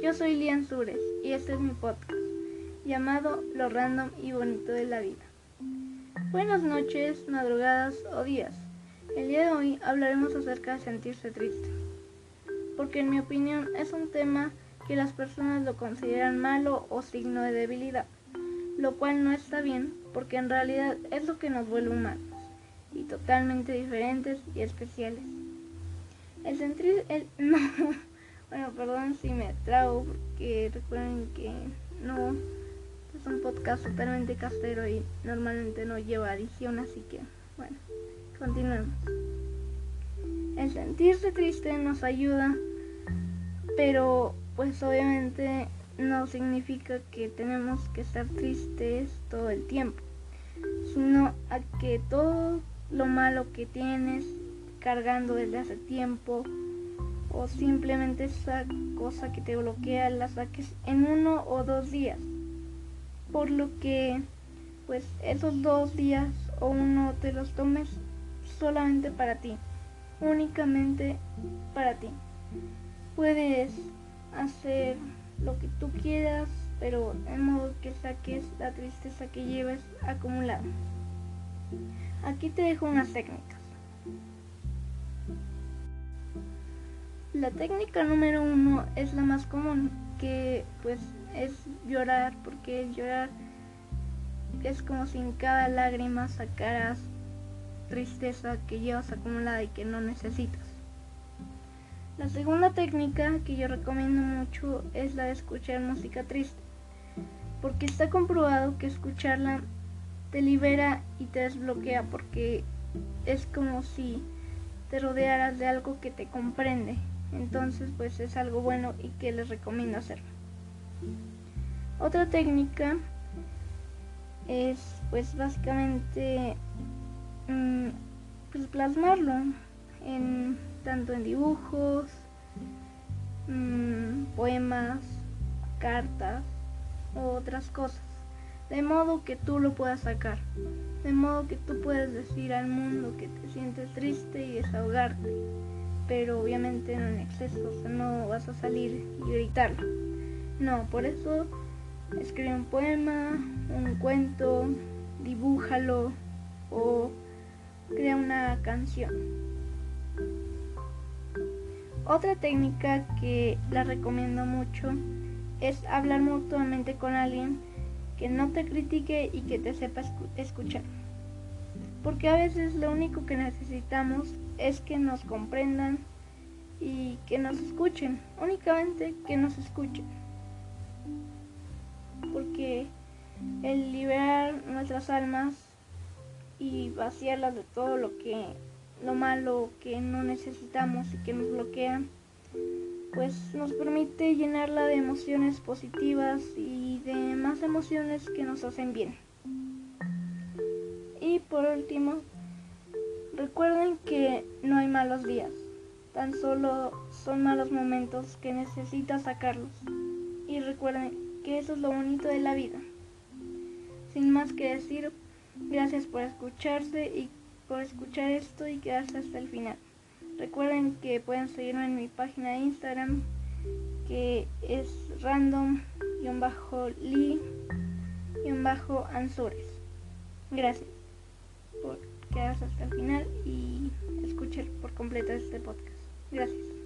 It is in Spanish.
Yo soy Lian Sures y este es mi podcast llamado Lo Random y Bonito de la Vida. Buenas noches, madrugadas o días. El día de hoy hablaremos acerca de sentirse triste, porque en mi opinión es un tema que las personas lo consideran malo o signo de debilidad, lo cual no está bien porque en realidad es lo que nos vuelve humanos y totalmente diferentes y especiales. El sentir el no bueno perdón si me trago porque recuerden que no es un podcast totalmente castero y normalmente no lleva adición así que bueno continuemos. El sentirse triste nos ayuda pero pues obviamente no significa que tenemos que estar tristes todo el tiempo sino a que todo lo malo que tienes cargando desde hace tiempo o simplemente esa cosa que te bloquea la saques en uno o dos días. Por lo que pues esos dos días o uno te los tomes solamente para ti, únicamente para ti. Puedes hacer lo que tú quieras, pero en modo que saques la tristeza que lleves acumulada. Aquí te dejo unas técnicas. La técnica número uno es la más común, que pues es llorar, porque llorar es como si en cada lágrima sacaras tristeza que llevas acumulada y que no necesitas. La segunda técnica que yo recomiendo mucho es la de escuchar música triste, porque está comprobado que escucharla te libera y te desbloquea porque es como si te rodearas de algo que te comprende. Entonces pues es algo bueno y que les recomiendo hacer. Otra técnica es pues básicamente mm, pues plasmarlo en tanto en dibujos, mm, poemas, cartas u otras cosas. De modo que tú lo puedas sacar, de modo que tú puedas decir al mundo que te sientes triste y desahogarte, pero obviamente no en exceso, o sea, no vas a salir y gritarlo. No, por eso escribe un poema, un cuento, dibújalo o crea una canción. Otra técnica que la recomiendo mucho es hablar mutuamente con alguien que no te critique y que te sepa escuchar. Porque a veces lo único que necesitamos es que nos comprendan y que nos escuchen, únicamente que nos escuchen. Porque el liberar nuestras almas y vaciarlas de todo lo que lo malo que no necesitamos y que nos bloquean pues nos permite llenarla de emociones positivas y de más emociones que nos hacen bien. Y por último, recuerden que no hay malos días, tan solo son malos momentos que necesitas sacarlos. Y recuerden que eso es lo bonito de la vida. Sin más que decir, gracias por escucharse y por escuchar esto y quedarse hasta el final. Recuerden que pueden seguirme en mi página de Instagram que es random-li-ansures. Gracias por quedarse hasta el final y escuchar por completo este podcast. Gracias.